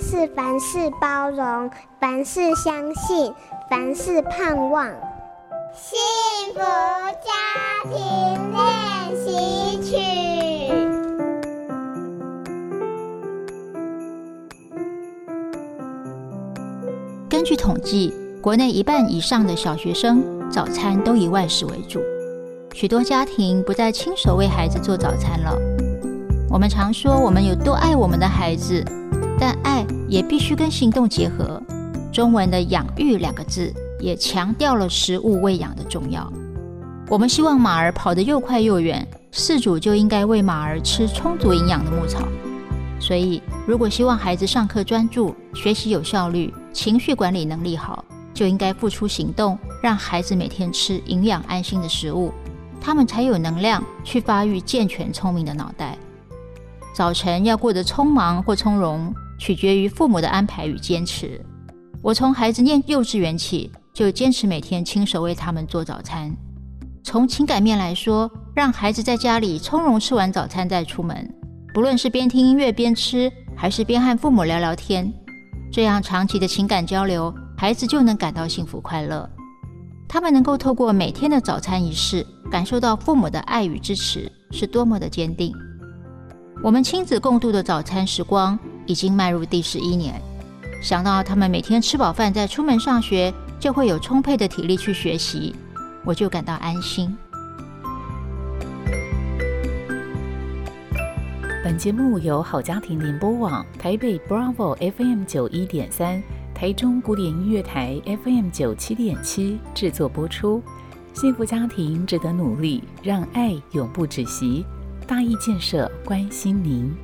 是凡事包容，凡事相信，凡事盼望。幸福家庭练习曲。根据统计，国内一半以上的小学生早餐都以外食为主，许多家庭不再亲手为孩子做早餐了。我们常说我们有多爱我们的孩子，但爱也必须跟行动结合。中文的“养育”两个字也强调了食物喂养的重要。我们希望马儿跑得又快又远，饲主就应该喂马儿吃充足营养的牧草。所以，如果希望孩子上课专注、学习有效率、情绪管理能力好，就应该付出行动，让孩子每天吃营养安心的食物，他们才有能量去发育健全聪明的脑袋。早晨要过得匆忙或从容，取决于父母的安排与坚持。我从孩子念幼稚园起，就坚持每天亲手为他们做早餐。从情感面来说，让孩子在家里从容吃完早餐再出门，不论是边听音乐边吃，还是边和父母聊聊天，这样长期的情感交流，孩子就能感到幸福快乐。他们能够透过每天的早餐仪式，感受到父母的爱与支持，是多么的坚定。我们亲子共度的早餐时光已经迈入第十一年，想到他们每天吃饱饭再出门上学，就会有充沛的体力去学习，我就感到安心。本节目由好家庭联播网、台北 Bravo FM 九一点三、台中古典音乐台 FM 九七点七制作播出。幸福家庭值得努力，让爱永不止息。大义建设关心您。